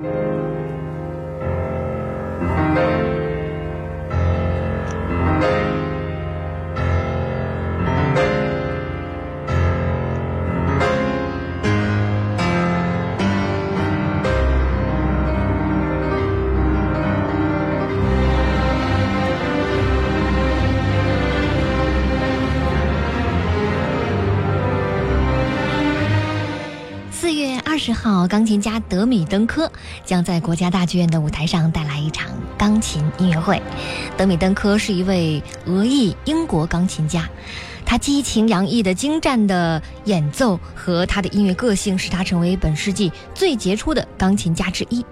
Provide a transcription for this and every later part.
十号，钢琴家德米登科将在国家大剧院的舞台上带来一场钢琴音乐会。德米登科是一位俄裔英国钢琴家，他激情洋溢的精湛的演奏和他的音乐个性，使他成为本世纪最杰出的钢琴家之一。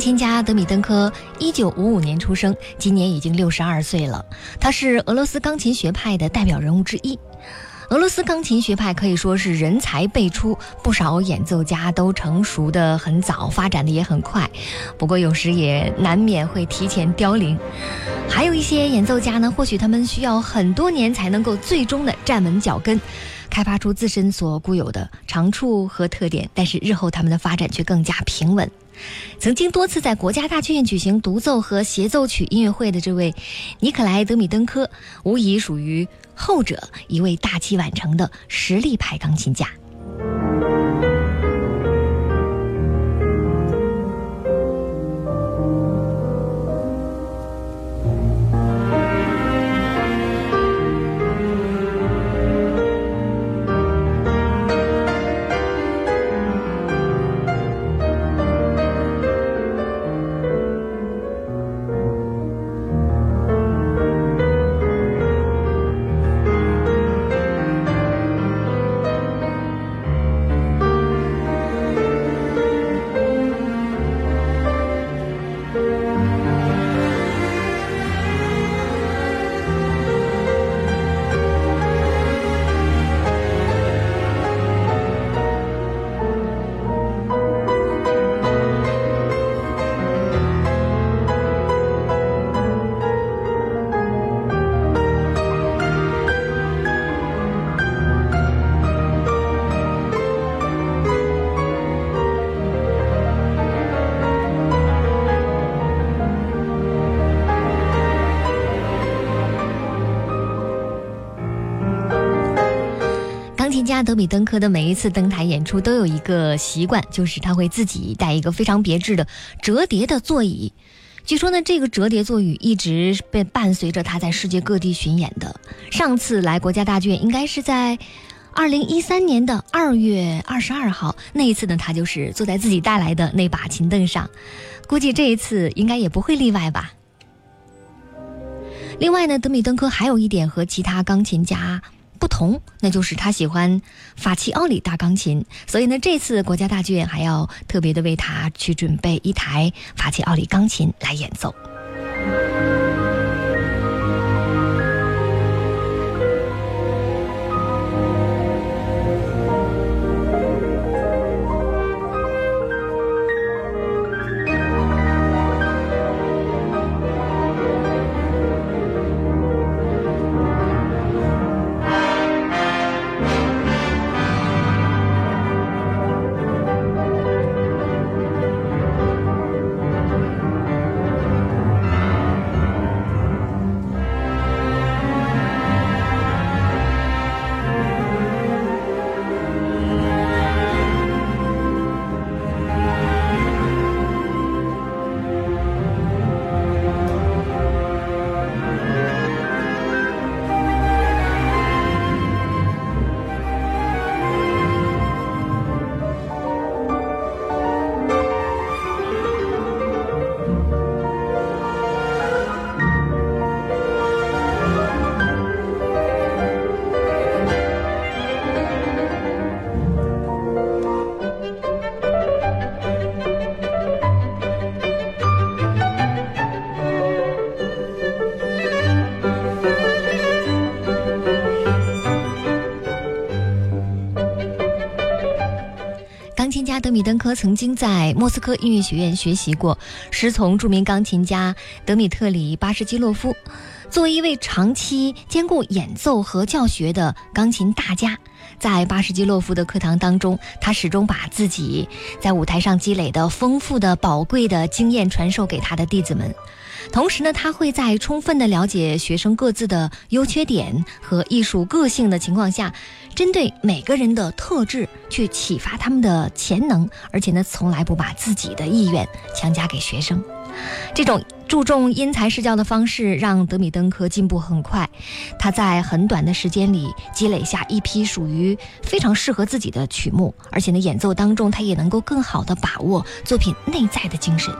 琴家德米登科，一九五五年出生，今年已经六十二岁了。他是俄罗斯钢琴学派的代表人物之一。俄罗斯钢琴学派可以说是人才辈出，不少演奏家都成熟的很早，发展的也很快。不过有时也难免会提前凋零。还有一些演奏家呢，或许他们需要很多年才能够最终的站稳脚跟，开发出自身所固有的长处和特点，但是日后他们的发展却更加平稳。曾经多次在国家大剧院举行独奏和协奏曲音乐会的这位尼克莱·德米登科，无疑属于后者一位大器晚成的实力派钢琴家。家德米登科的每一次登台演出都有一个习惯，就是他会自己带一个非常别致的折叠的座椅。据说呢，这个折叠座椅一直被伴随着他在世界各地巡演的。上次来国家大剧院应该是在二零一三年的二月二十二号，那一次呢，他就是坐在自己带来的那把琴凳上。估计这一次应该也不会例外吧。另外呢，德米登科还有一点和其他钢琴家。不同，那就是他喜欢法奇奥里大钢琴，所以呢，这次国家大剧院还要特别的为他去准备一台法奇奥里钢琴来演奏。米登科曾经在莫斯科音乐学院学习过，师从著名钢琴家德米特里·巴什基洛夫。作为一位长期兼顾演奏和教学的钢琴大家，在巴什基洛夫的课堂当中，他始终把自己在舞台上积累的丰富的、宝贵的经验传授给他的弟子们。同时呢，他会在充分的了解学生各自的优缺点和艺术个性的情况下，针对每个人的特质去启发他们的潜能，而且呢，从来不把自己的意愿强加给学生。这种注重因材施教的方式，让德米登科进步很快。他在很短的时间里积累下一批属于非常适合自己的曲目，而且呢，演奏当中他也能够更好的把握作品内在的精神。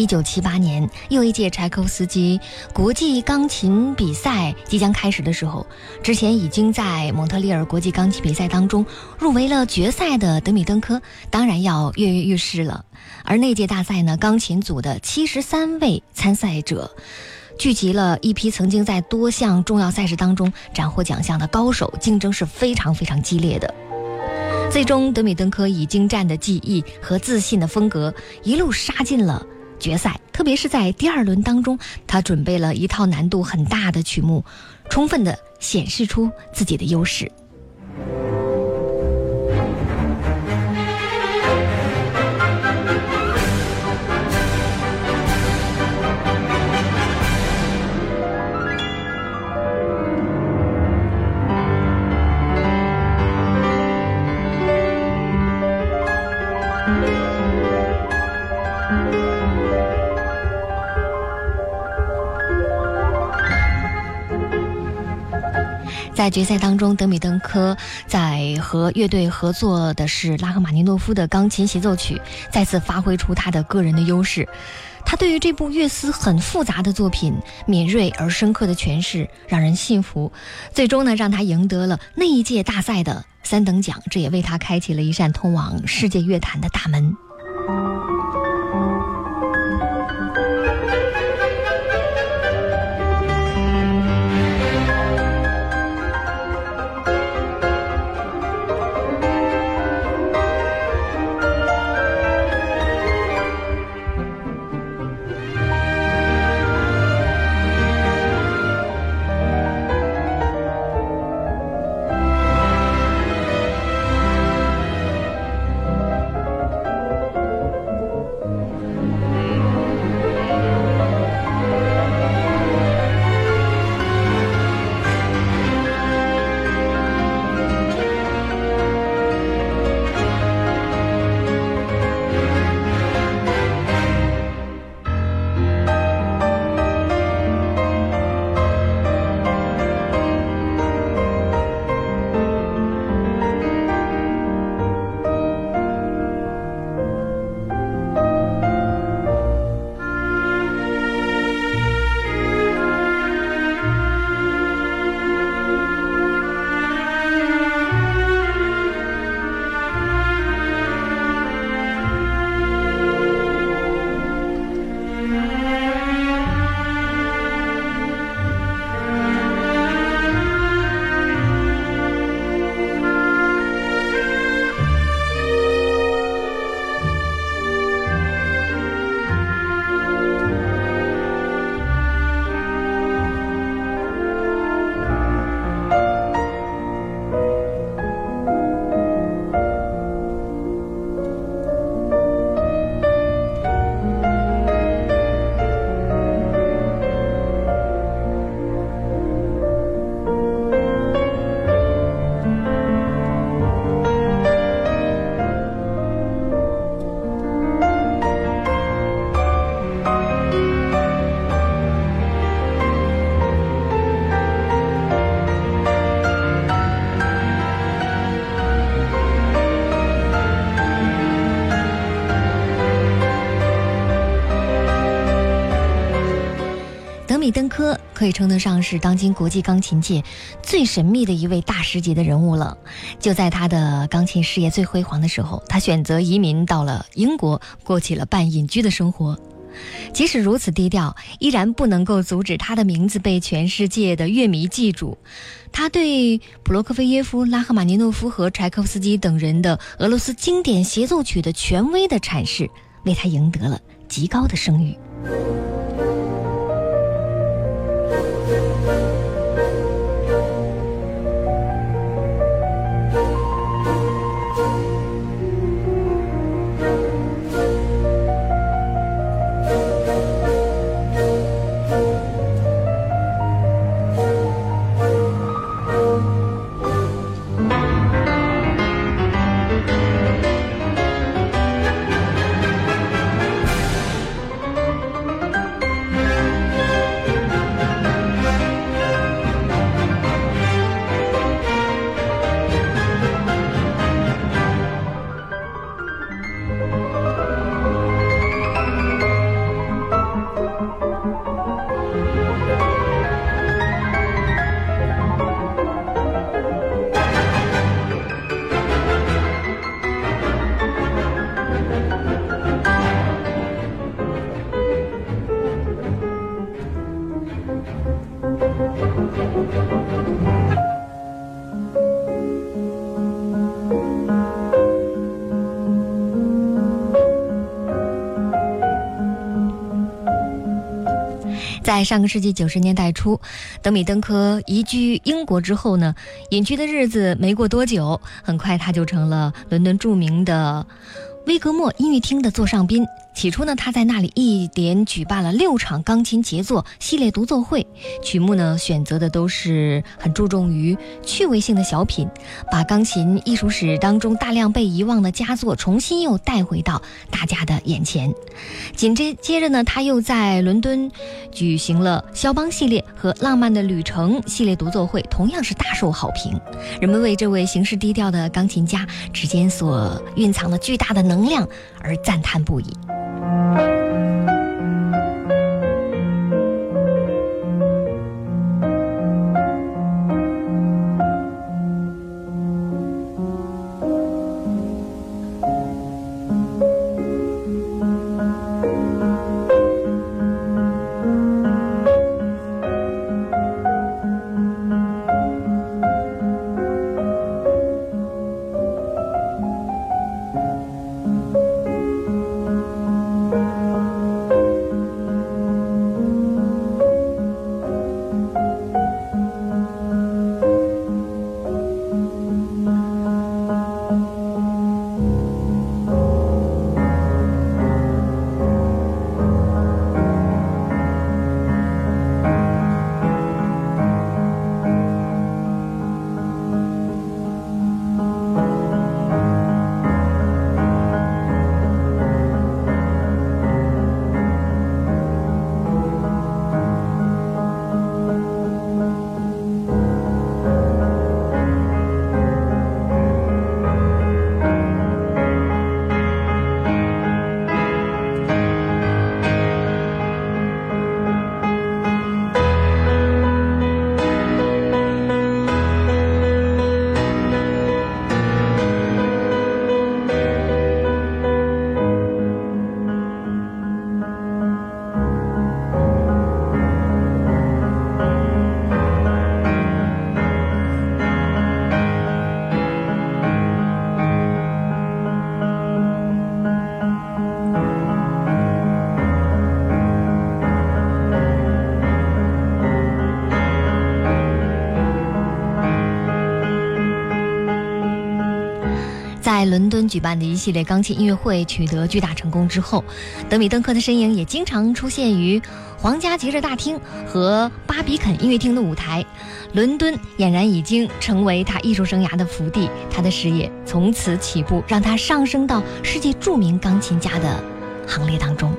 一九七八年，又一届柴可夫斯基国际钢琴比赛即将开始的时候，之前已经在蒙特利尔国际钢琴比赛当中入围了决赛的德米登科，当然要跃跃欲试了。而那届大赛呢，钢琴组的七十三位参赛者，聚集了一批曾经在多项重要赛事当中斩获奖项的高手，竞争是非常非常激烈的。最终，德米登科以精湛的技艺和自信的风格，一路杀进了决赛。特别是在第二轮当中，他准备了一套难度很大的曲目，充分的显示出自己的优势。决赛当中，德米登科在和乐队合作的是拉赫玛尼诺夫的钢琴协奏曲，再次发挥出他的个人的优势。他对于这部乐思很复杂的作品，敏锐而深刻的诠释，让人信服。最终呢，让他赢得了那一届大赛的三等奖，这也为他开启了一扇通往世界乐坛的大门。登科可以称得上是当今国际钢琴界最神秘的一位大师级的人物了。就在他的钢琴事业最辉煌的时候，他选择移民到了英国，过起了半隐居的生活。即使如此低调，依然不能够阻止他的名字被全世界的乐迷记住。他对普罗科菲耶夫、拉赫玛尼诺夫和柴可夫斯基等人的俄罗斯经典协奏曲的权威的阐释，为他赢得了极高的声誉。在上个世纪九十年代初，德米登科移居英国之后呢，隐居的日子没过多久，很快他就成了伦敦著名的威格莫音乐厅的座上宾。起初呢，他在那里一连举办了六场钢琴杰作系列独奏会，曲目呢选择的都是很注重于趣味性的小品，把钢琴艺术史当中大量被遗忘的佳作重新又带回到大家的眼前。紧接接着呢，他又在伦敦举行了肖邦系列和浪漫的旅程系列独奏会，同样是大受好评。人们为这位行事低调的钢琴家指尖所蕴藏的巨大的能量而赞叹不已。Thank you. 在伦敦举办的一系列钢琴音乐会取得巨大成功之后，德米登科的身影也经常出现于皇家节日大厅和巴比肯音乐厅的舞台。伦敦俨然已经成为他艺术生涯的福地，他的事业从此起步，让他上升到世界著名钢琴家的行列当中。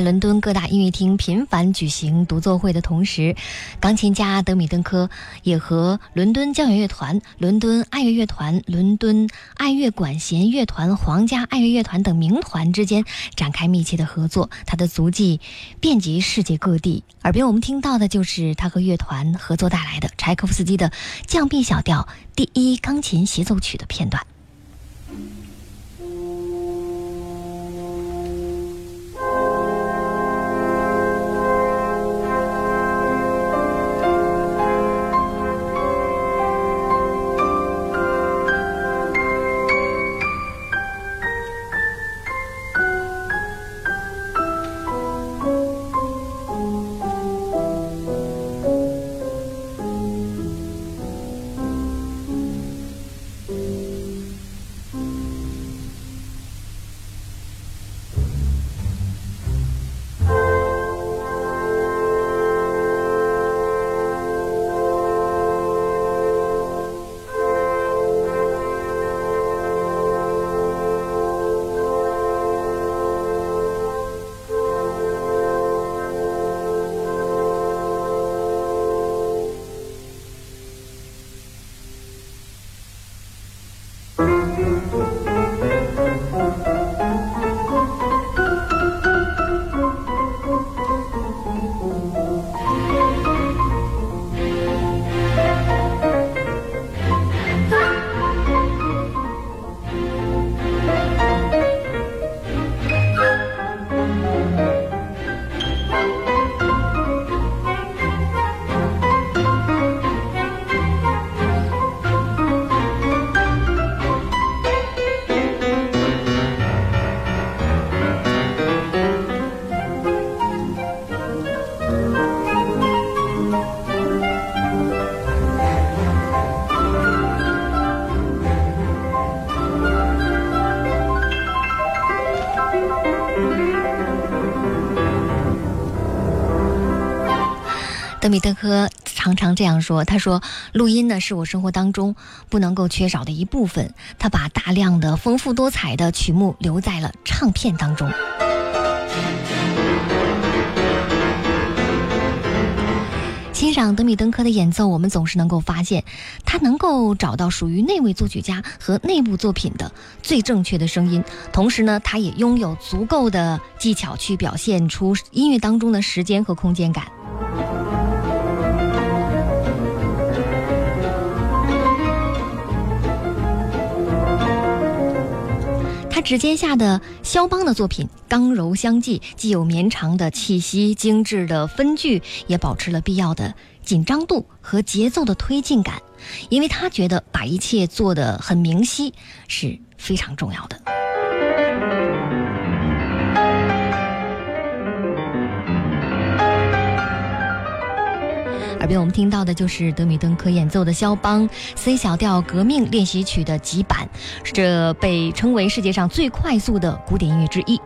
伦敦各大音乐厅频繁举行独奏会的同时，钢琴家德米登科也和伦敦交响乐团、伦敦爱乐乐团、伦敦爱乐管弦乐团、皇家爱乐乐团等名团之间展开密切的合作。他的足迹遍及世界各地。耳边我们听到的就是他和乐团合作带来的柴可夫斯基的降 B 小调第一钢琴协奏曲的片段。这样说：“他说，录音呢是我生活当中不能够缺少的一部分。他把大量的丰富多彩的曲目留在了唱片当中。”欣赏德米登科的演奏，我们总是能够发现，他能够找到属于那位作曲家和那部作品的最正确的声音。同时呢，他也拥有足够的技巧去表现出音乐当中的时间和空间感。指尖下的肖邦的作品刚柔相济，既有绵长的气息，精致的分句，也保持了必要的紧张度和节奏的推进感，因为他觉得把一切做得很明晰是非常重要的。耳边我们听到的就是德米登科演奏的肖邦 C 小调革命练习曲的极版，这被称为世界上最快速的古典音乐之一。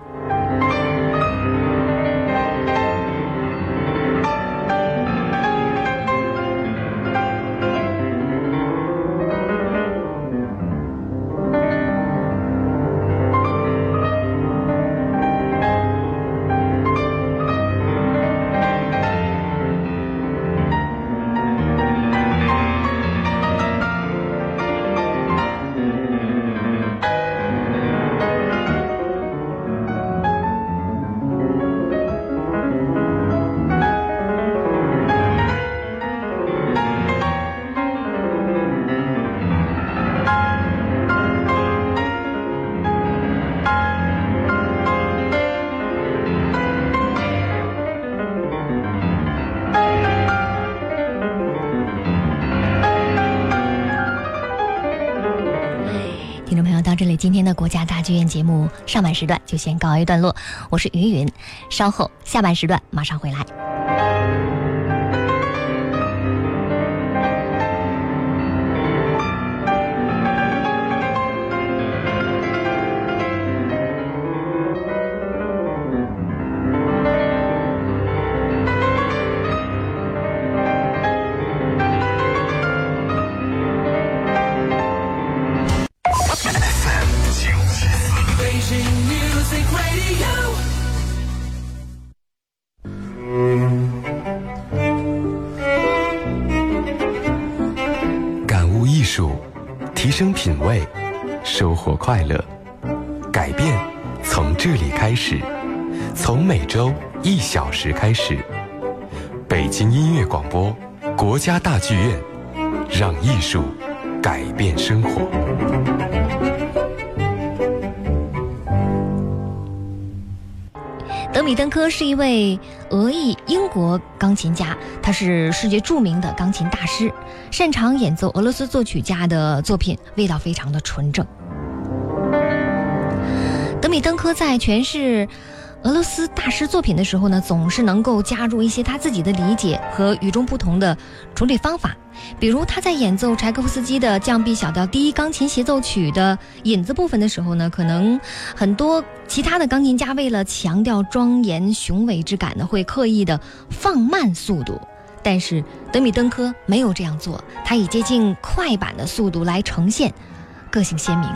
目上半时段就先告一段落，我是云云，稍后下半时段马上回来。周一小时开始。北京音乐广播，国家大剧院，让艺术改变生活。德米登科是一位俄裔英国钢琴家，他是世界著名的钢琴大师，擅长演奏俄罗斯作曲家的作品，味道非常的纯正。德米登科在诠释俄罗斯大师作品的时候呢，总是能够加入一些他自己的理解和与众不同的处理方法。比如他在演奏柴可夫斯基的降 B 小调第一钢琴协奏曲的引子部分的时候呢，可能很多其他的钢琴家为了强调庄严雄伟之感呢，会刻意的放慢速度。但是德米登科没有这样做，他以接近快板的速度来呈现，个性鲜明。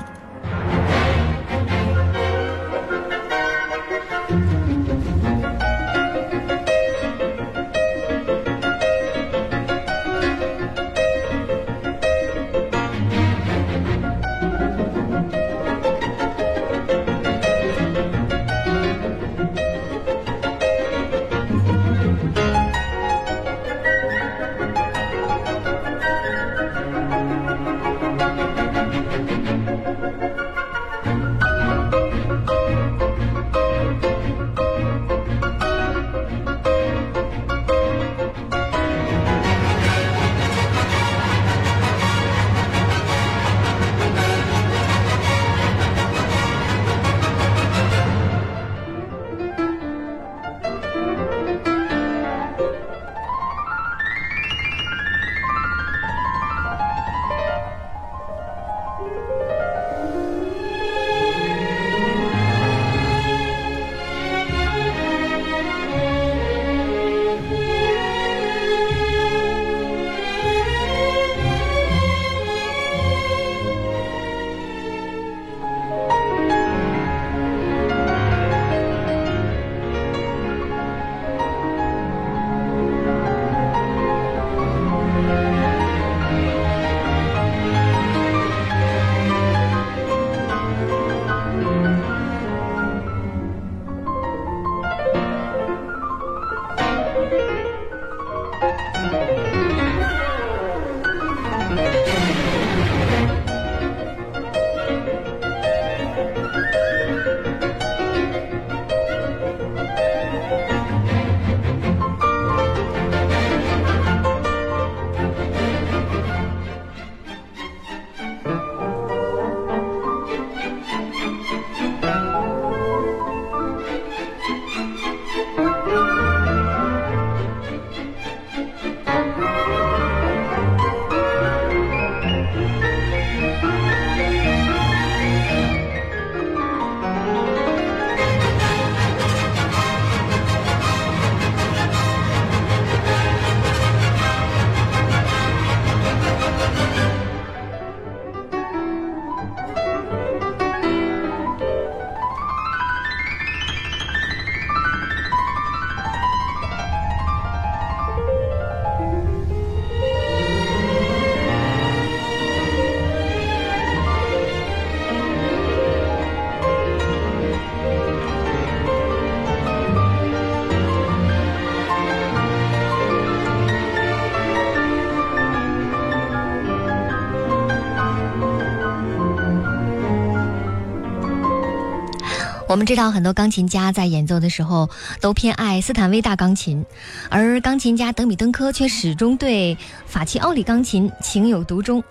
我们知道，很多钢琴家在演奏的时候都偏爱斯坦威大钢琴，而钢琴家德米登科却始终对法奇奥里钢琴情有独钟。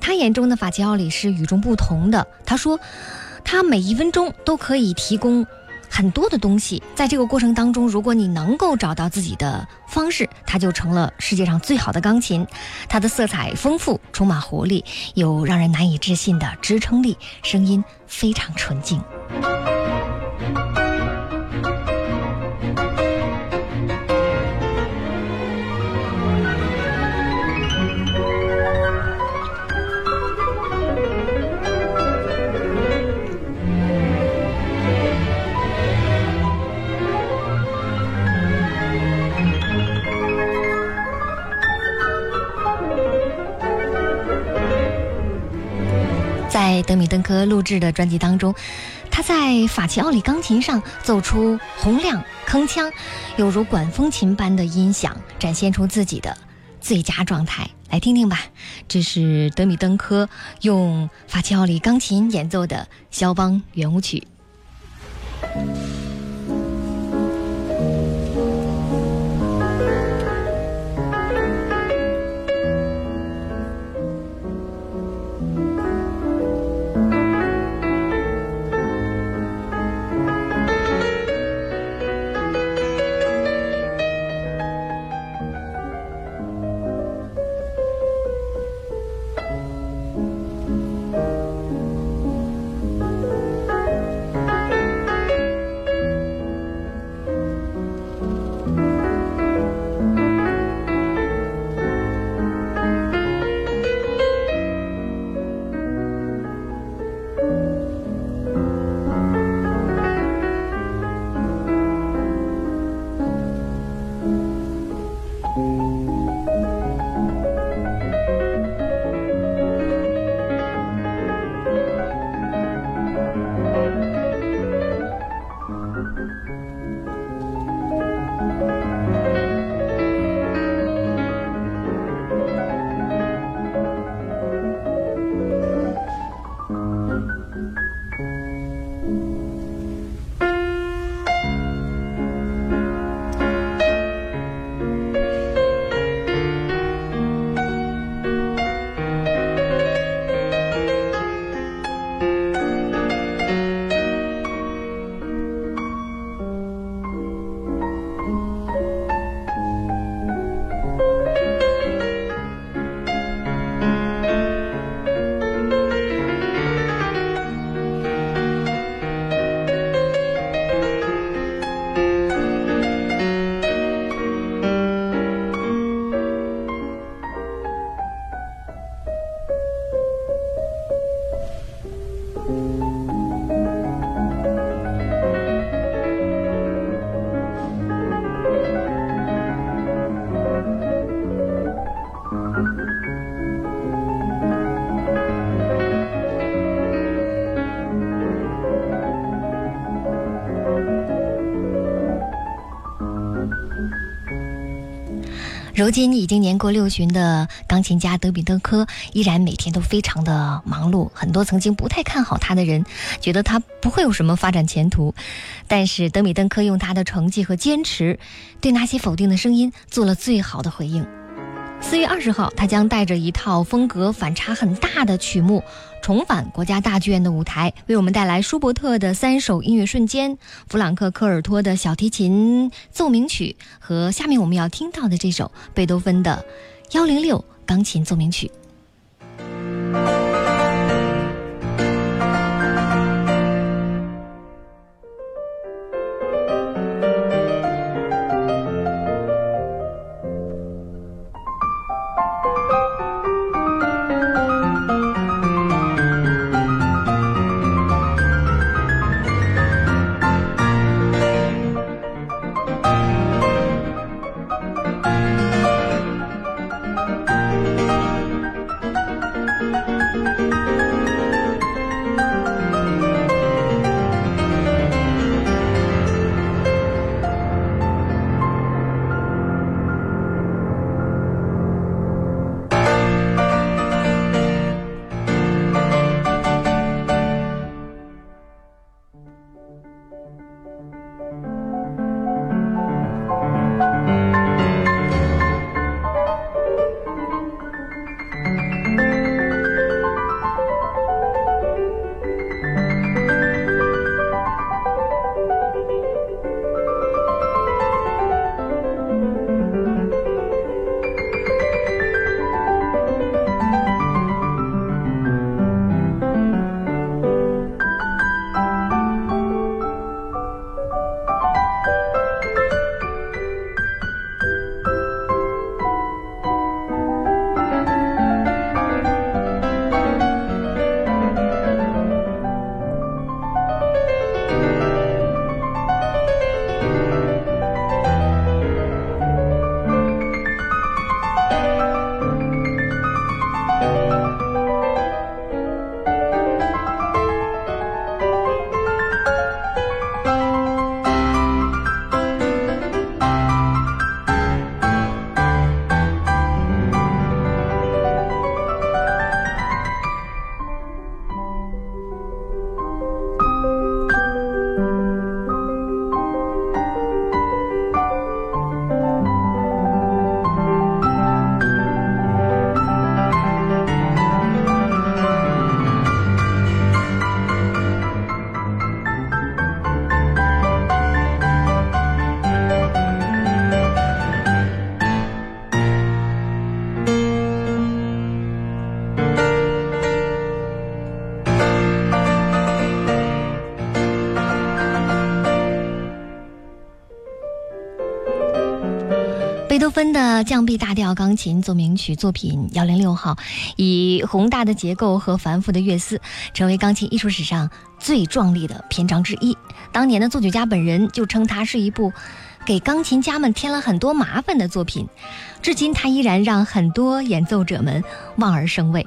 他眼中的法奇奥里是与众不同的。他说，他每一分钟都可以提供很多的东西，在这个过程当中，如果你能够找到自己的方式，它就成了世界上最好的钢琴。它的色彩丰富，充满活力，有让人难以置信的支撑力，声音非常纯净。德米登科录制的专辑当中，他在法奇奥里钢琴上奏出洪亮铿锵，犹如管风琴般的音响，展现出自己的最佳状态。来听听吧，这是德米登科用法奇奥里钢琴演奏的肖邦圆舞曲。如今已经年过六旬的钢琴家德比登科，依然每天都非常的忙碌。很多曾经不太看好他的人，觉得他不会有什么发展前途。但是德米登科用他的成绩和坚持，对那些否定的声音做了最好的回应。四月二十号，他将带着一套风格反差很大的曲目，重返国家大剧院的舞台，为我们带来舒伯特的三首音乐瞬间、弗朗克科尔托的小提琴奏鸣曲和下面我们要听到的这首贝多芬的幺零六钢琴奏鸣曲。的降 B 大调钢琴奏鸣曲作品幺零六号，以宏大的结构和繁复的乐思，成为钢琴艺术史上最壮丽的篇章之一。当年的作曲家本人就称它是一部给钢琴家们添了很多麻烦的作品，至今它依然让很多演奏者们望而生畏。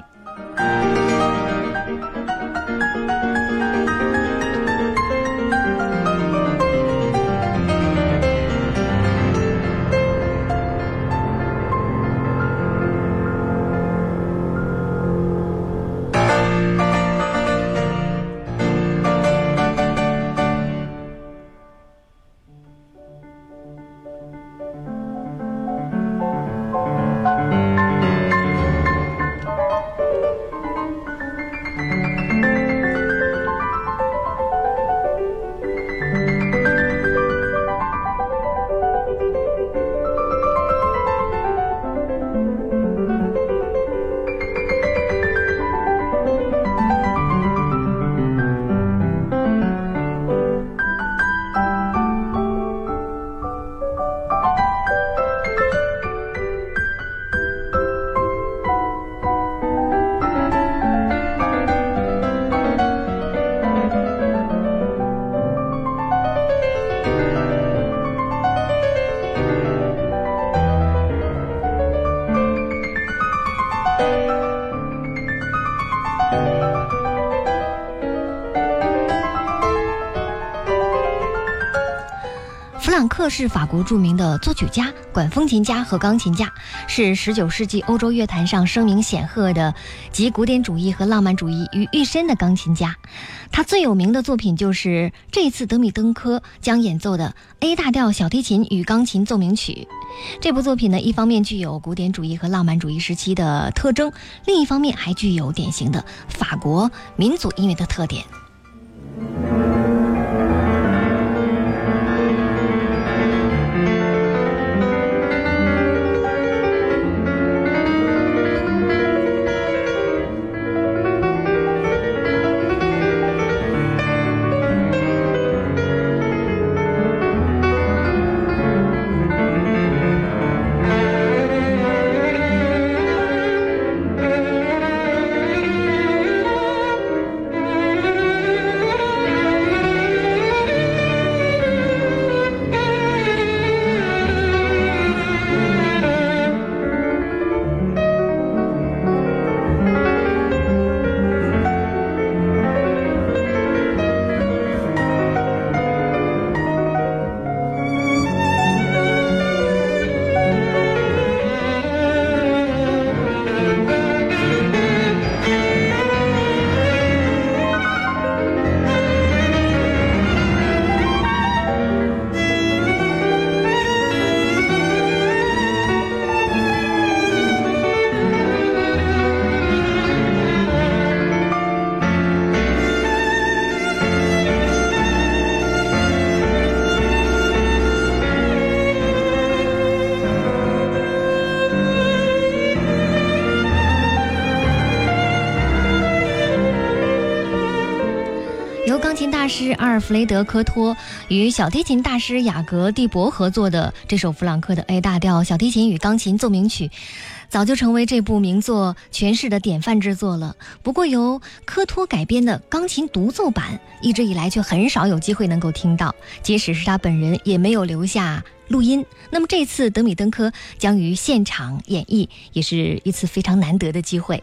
是法国著名的作曲家、管风琴家和钢琴家，是19世纪欧洲乐坛上声名显赫的集古典主义和浪漫主义于一身的钢琴家。他最有名的作品就是这次德米登科将演奏的 A 大调小提琴与钢琴奏鸣曲。这部作品呢，一方面具有古典主义和浪漫主义时期的特征，另一方面还具有典型的法国民族音乐的特点。尔弗雷德·科托与小提琴大师雅格·蒂博合作的这首弗朗克的 A 大调小提琴与钢琴奏鸣曲，早就成为这部名作诠释的典范之作了。不过，由科托改编的钢琴独奏版，一直以来却很少有机会能够听到，即使是他本人也没有留下录音。那么，这次德米登科将于现场演绎，也是一次非常难得的机会。